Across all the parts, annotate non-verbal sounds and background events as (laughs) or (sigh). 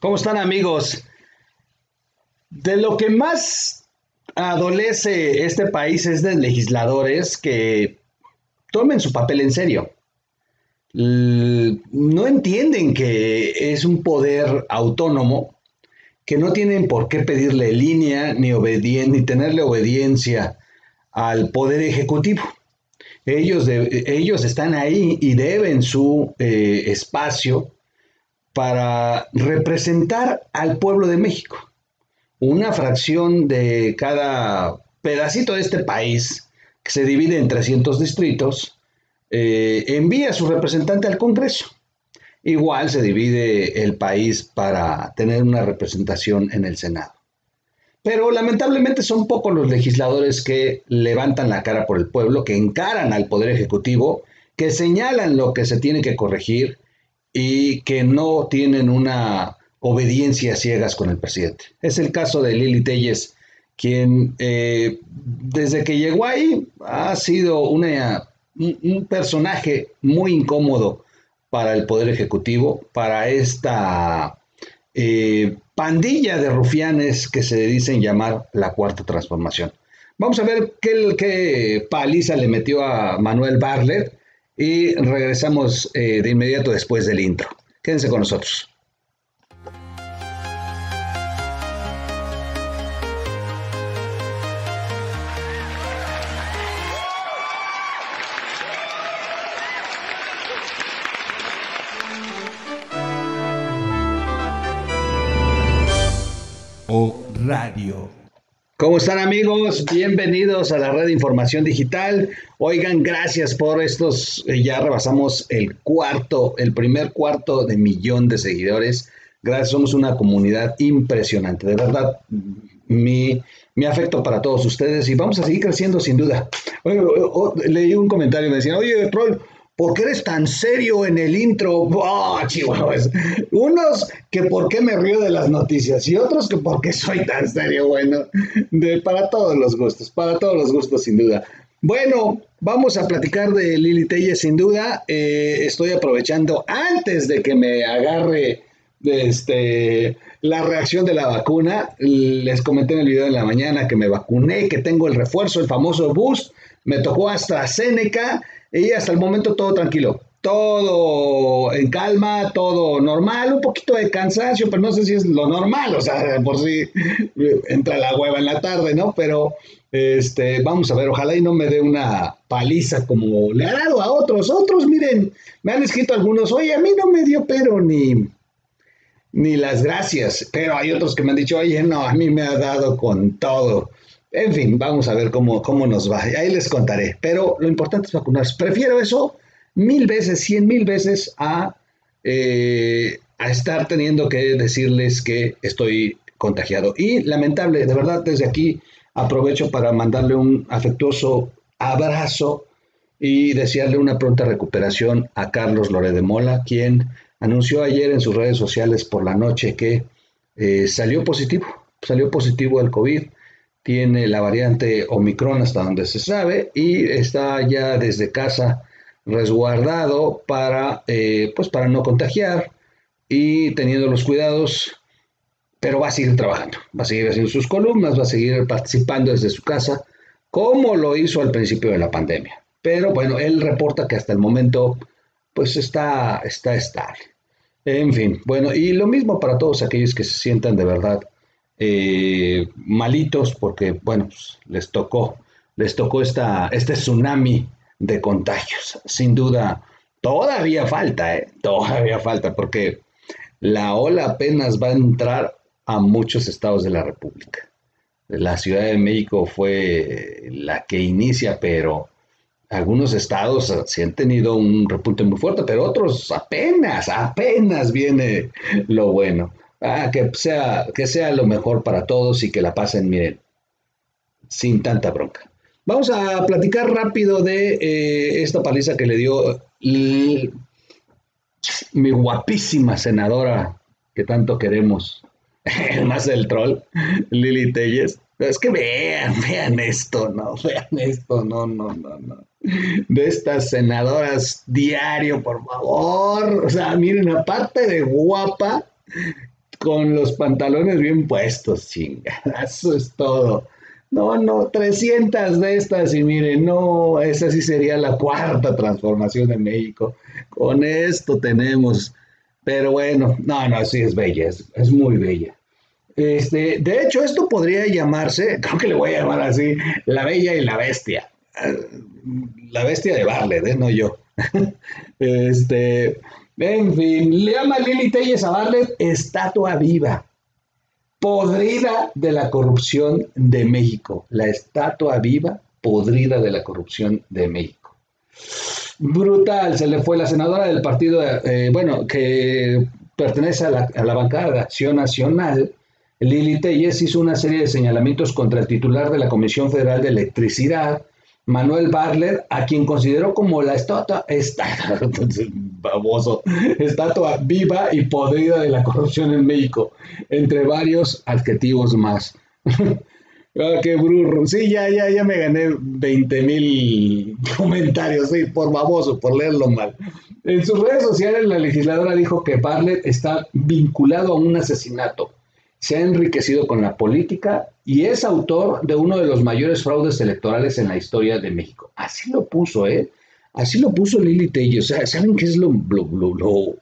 ¿Cómo están amigos? De lo que más adolece este país es de legisladores que tomen su papel en serio. No entienden que es un poder autónomo, que no tienen por qué pedirle línea ni, ni tenerle obediencia al poder ejecutivo. Ellos, ellos están ahí y deben su eh, espacio para representar al pueblo de México. Una fracción de cada pedacito de este país, que se divide en 300 distritos, eh, envía a su representante al Congreso. Igual se divide el país para tener una representación en el Senado. Pero lamentablemente son pocos los legisladores que levantan la cara por el pueblo, que encaran al Poder Ejecutivo, que señalan lo que se tiene que corregir y que no tienen una obediencia ciegas con el presidente. Es el caso de Lili Telles, quien eh, desde que llegó ahí ha sido una, un personaje muy incómodo para el Poder Ejecutivo, para esta eh, pandilla de rufianes que se dicen llamar la Cuarta Transformación. Vamos a ver qué, qué paliza le metió a Manuel Barlet y regresamos eh, de inmediato después del intro. Quédense con nosotros. ¿Cómo están amigos? Bienvenidos a la red de información digital. Oigan, gracias por estos, eh, ya rebasamos el cuarto, el primer cuarto de millón de seguidores. Gracias, somos una comunidad impresionante. De verdad, mi, mi afecto para todos ustedes y vamos a seguir creciendo sin duda. Oye, leí un comentario y me decían, oye, Troll, ¿Por qué eres tan serio en el intro? ¡Oh, chihuahuas! Unos que por qué me río de las noticias y otros que por qué soy tan serio. Bueno, para todos los gustos, para todos los gustos sin duda. Bueno, vamos a platicar de Lili Telle sin duda. Eh, estoy aprovechando antes de que me agarre este, la reacción de la vacuna. Les comenté en el video de la mañana que me vacuné, que tengo el refuerzo, el famoso boost. Me tocó AstraZeneca y hasta el momento todo tranquilo, todo en calma, todo normal, un poquito de cansancio, pero no sé si es lo normal, o sea, por si entra la hueva en la tarde, ¿no? Pero este, vamos a ver, ojalá y no me dé una paliza como le ha dado a otros. Otros, miren, me han escrito algunos, oye, a mí no me dio pero ni, ni las gracias, pero hay otros que me han dicho, oye, no, a mí me ha dado con todo. En fin, vamos a ver cómo, cómo nos va. Ahí les contaré. Pero lo importante es vacunarse. Prefiero eso mil veces, cien mil veces a, eh, a estar teniendo que decirles que estoy contagiado. Y lamentable, de verdad, desde aquí aprovecho para mandarle un afectuoso abrazo y desearle una pronta recuperación a Carlos Lore de Mola, quien anunció ayer en sus redes sociales por la noche que eh, salió positivo, salió positivo al COVID tiene la variante Omicron hasta donde se sabe y está ya desde casa resguardado para, eh, pues para no contagiar y teniendo los cuidados, pero va a seguir trabajando, va a seguir haciendo sus columnas, va a seguir participando desde su casa, como lo hizo al principio de la pandemia. Pero bueno, él reporta que hasta el momento pues está, está estable. En fin, bueno, y lo mismo para todos aquellos que se sientan de verdad eh, malitos porque, bueno, pues, les tocó, les tocó esta, este tsunami de contagios. Sin duda, todavía falta, ¿eh? todavía falta, porque la ola apenas va a entrar a muchos estados de la República. La Ciudad de México fue la que inicia, pero algunos estados sí han tenido un repunte muy fuerte, pero otros apenas, apenas viene lo bueno. Ah, que sea, que sea lo mejor para todos y que la pasen, miren, sin tanta bronca. Vamos a platicar rápido de eh, esta paliza que le dio mi guapísima senadora que tanto queremos, (laughs) más del troll, Lili Telles. Es que vean, vean esto, no, (laughs) vean esto, no, no, no, no. De estas senadoras diario, por favor. O sea, miren, aparte de guapa, con los pantalones bien puestos, chinga. Eso es todo. No, no, 300 de estas y miren, no, esa sí sería la cuarta transformación de México. Con esto tenemos, pero bueno, no, no, sí es bella, es, muy bella. Este, de hecho, esto podría llamarse, (laughs) creo que le voy a llamar así, la bella y la bestia. La bestia de Barlet, ¿eh? no yo. (laughs) este, en fin, le llama Lili Telles a Barlet estatua viva podrida de la corrupción de México, la estatua viva podrida de la corrupción de México. Brutal, se le fue la senadora del partido, eh, bueno, que pertenece a la, a la bancada de Acción Nacional, Lili Telles hizo una serie de señalamientos contra el titular de la Comisión Federal de Electricidad, Manuel Barler, a quien consideró como la estatua, estatua, (laughs) baboso, estatua viva y podrida de la corrupción en México, entre varios adjetivos más. (laughs) ah, qué burro. Sí, ya, ya, ya me gané 20 mil (laughs) comentarios, sí, por baboso, por leerlo mal. En sus redes sociales, la legisladora dijo que Barlet está vinculado a un asesinato se ha enriquecido con la política y es autor de uno de los mayores fraudes electorales en la historia de México. Así lo puso, ¿eh? Así lo puso Lili Tello. O sea, ¿saben qué es lo, lo,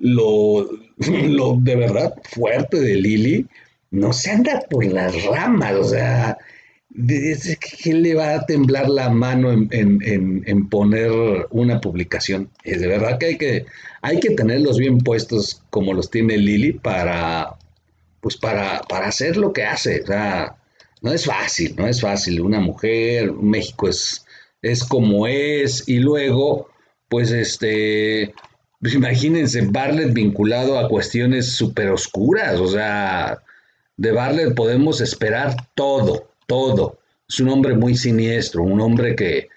lo, (laughs) de verdad fuerte de Lili? No se anda por las ramas, o sea, ¿qué le va a temblar la mano en, en, poner una publicación? Es de verdad que hay, que hay que tenerlos bien puestos como los tiene Lili para, pues para, para hacer lo que hace. O sea, no es fácil, no es fácil. Una mujer, México es, es como es, y luego, pues este, pues imagínense, Barlet vinculado a cuestiones súper oscuras, o sea, de Barlet podemos esperar todo, todo. Es un hombre muy siniestro, un hombre que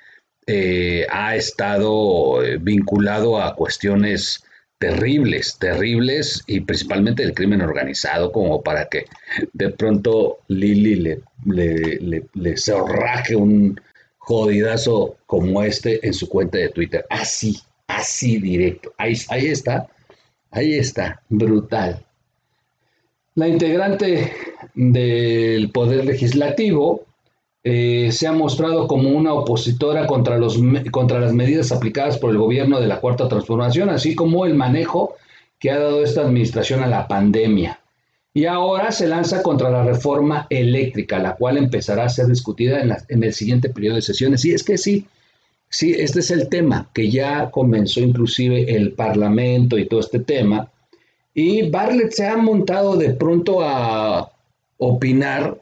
eh, ha estado eh, vinculado a cuestiones terribles, terribles y principalmente del crimen organizado, como para que de pronto Lili le, le, le, zorraje un jodidazo como este en su cuenta de Twitter. Así, así directo. Ahí, ahí está, ahí está, brutal. La integrante del Poder Legislativo eh, se ha mostrado como una opositora contra, los, contra las medidas aplicadas por el gobierno de la Cuarta Transformación, así como el manejo que ha dado esta administración a la pandemia. Y ahora se lanza contra la reforma eléctrica, la cual empezará a ser discutida en, en el siguiente periodo de sesiones. Y es que sí, sí, este es el tema, que ya comenzó inclusive el Parlamento y todo este tema. Y Bartlett se ha montado de pronto a opinar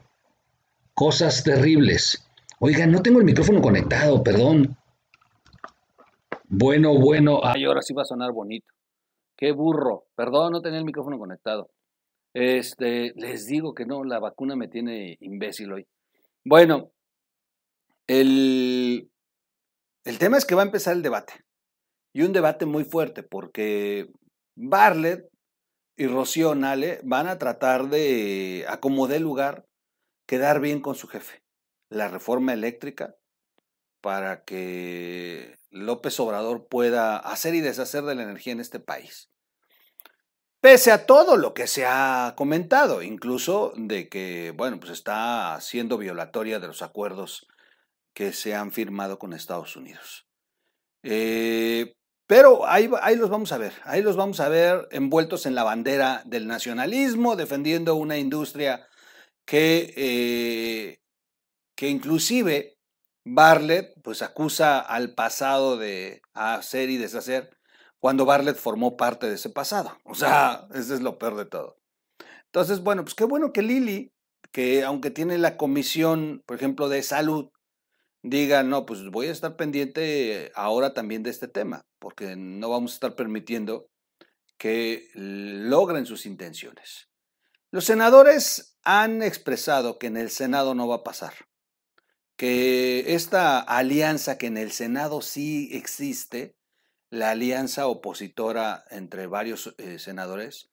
cosas terribles. Oiga, no tengo el micrófono conectado, perdón. Bueno, bueno. Ay, ahora sí va a sonar bonito. Qué burro. Perdón, no tenía el micrófono conectado. Este, les digo que no, la vacuna me tiene imbécil hoy. Bueno, el, el tema es que va a empezar el debate. Y un debate muy fuerte, porque Barlet y Rocío Nale van a tratar de acomodar lugar quedar bien con su jefe. La reforma eléctrica para que López Obrador pueda hacer y deshacer de la energía en este país. Pese a todo lo que se ha comentado, incluso de que, bueno, pues está siendo violatoria de los acuerdos que se han firmado con Estados Unidos. Eh, pero ahí, ahí los vamos a ver, ahí los vamos a ver envueltos en la bandera del nacionalismo, defendiendo una industria que, eh, que inclusive Bartlett pues acusa al pasado de hacer y deshacer cuando Bartlett formó parte de ese pasado. O sea, ese es lo peor de todo. Entonces, bueno, pues qué bueno que Lili, que aunque tiene la comisión, por ejemplo, de salud, diga, no, pues voy a estar pendiente ahora también de este tema, porque no vamos a estar permitiendo que logren sus intenciones. Los senadores han expresado que en el Senado no va a pasar, que esta alianza que en el Senado sí existe, la alianza opositora entre varios eh, senadores,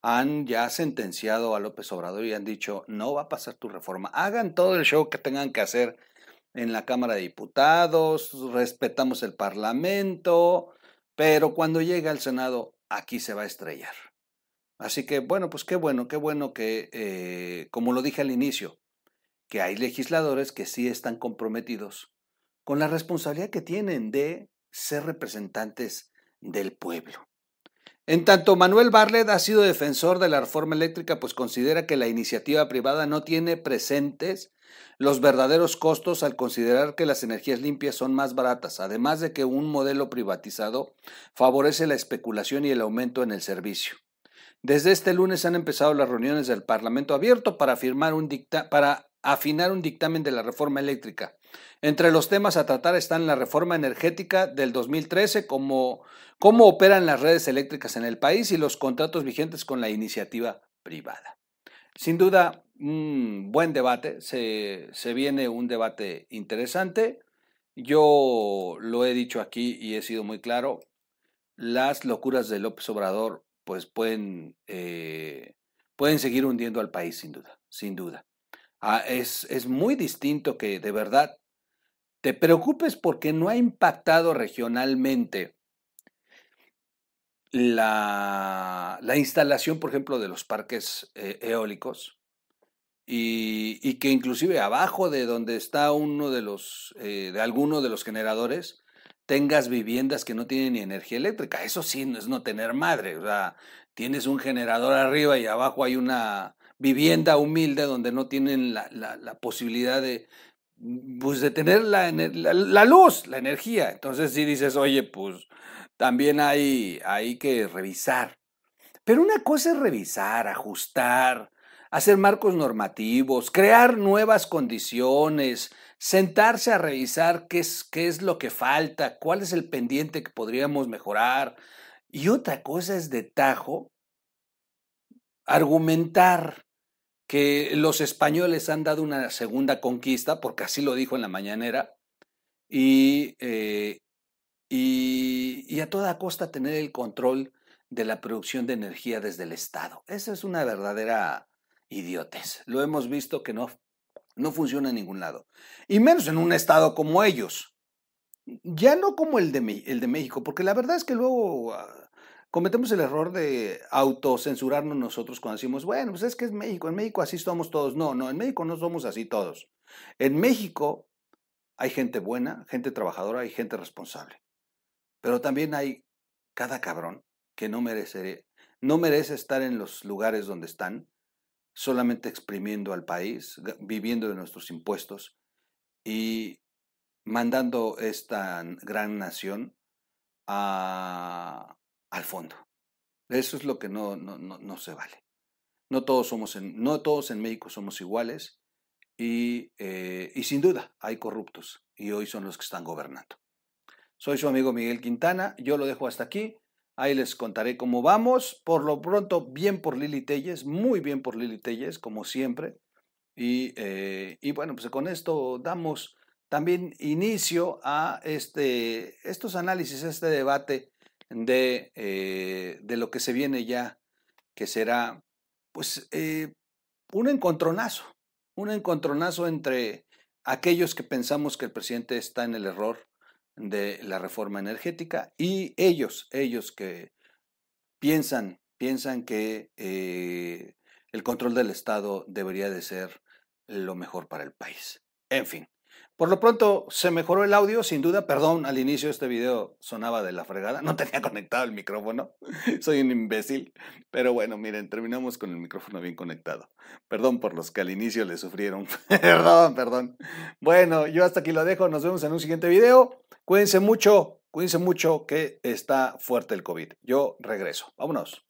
han ya sentenciado a López Obrador y han dicho, no va a pasar tu reforma, hagan todo el show que tengan que hacer en la Cámara de Diputados, respetamos el Parlamento, pero cuando llegue al Senado, aquí se va a estrellar. Así que, bueno, pues qué bueno, qué bueno que, eh, como lo dije al inicio, que hay legisladores que sí están comprometidos con la responsabilidad que tienen de ser representantes del pueblo. En tanto, Manuel Barlet ha sido defensor de la reforma eléctrica, pues considera que la iniciativa privada no tiene presentes los verdaderos costos al considerar que las energías limpias son más baratas, además de que un modelo privatizado favorece la especulación y el aumento en el servicio. Desde este lunes han empezado las reuniones del Parlamento abierto para, firmar un para afinar un dictamen de la reforma eléctrica. Entre los temas a tratar están la reforma energética del 2013, como cómo operan las redes eléctricas en el país y los contratos vigentes con la iniciativa privada. Sin duda, un buen debate, se, se viene un debate interesante. Yo lo he dicho aquí y he sido muy claro, las locuras de López Obrador pues pueden, eh, pueden seguir hundiendo al país sin duda, sin duda. Ah, es, es muy distinto que de verdad te preocupes porque no ha impactado regionalmente la, la instalación, por ejemplo, de los parques eh, eólicos y, que inclusive abajo de donde está uno de los, eh, de alguno de los generadores, tengas viviendas que no tienen ni energía eléctrica. Eso sí no es no tener madre. O sea, tienes un generador arriba y abajo hay una vivienda humilde donde no tienen la, posibilidad de, pues, de tener la, la, luz, la energía. Entonces si dices, oye, pues también hay que revisar. Pero una cosa es revisar, ajustar, hacer marcos normativos, crear nuevas condiciones, sentarse a revisar qué es, qué es lo que falta, cuál es el pendiente que podríamos mejorar. Y otra cosa es de tajo argumentar que los españoles han dado una segunda conquista, porque así lo dijo en la mañanera, y, eh, y, y, a toda costa tener el control de la producción de energía desde el Estado. Esa es una verdadera idiotez. Lo hemos visto que no no funciona en ningún lado. Y menos en un estado como ellos. Ya no como el de, el de México, porque la verdad es que luego ah, cometemos el error de autocensurarnos nosotros cuando decimos, bueno, pues es que es México, en México así somos todos. No, no, en México no somos así todos. En México hay gente buena, gente trabajadora y gente responsable. Pero también hay cada cabrón que no merece, no merece estar en los lugares donde están solamente exprimiendo al país, viviendo de nuestros impuestos y mandando esta gran nación al fondo. Eso es lo que no, no, no, se vale. No todos, somos en, no todos en México somos iguales y, eh, y sin duda hay corruptos y hoy son los que están gobernando. Soy su amigo Miguel Quintana, yo lo dejo hasta aquí. Ahí les contaré cómo vamos. Por lo pronto, bien por Lili Telles, muy bien por Lili Telles, como siempre. Y, eh, bueno, pues con esto damos también inicio a este, estos análisis, a este debate de, eh, de, lo que se viene ya, que será pues eh, un encontronazo, un encontronazo entre aquellos que pensamos que el presidente está en el error de la reforma energética y ellos, ellos que piensan, piensan que eh, el control del Estado debería de ser lo mejor para el país. En fin, por lo pronto se mejoró el audio, sin duda, perdón, al inicio este video sonaba de la fregada, no (laughs) tenía conectado el micrófono, soy un imbécil, pero bueno, miren, terminamos con el micrófono bien conectado. Perdón por los que al inicio le sufrieron, (laughs) perdón, perdón. Bueno, yo hasta aquí lo dejo, nos vemos en un siguiente video, cuídense mucho, cuídense mucho que está fuerte el COVID. Yo regreso, vámonos.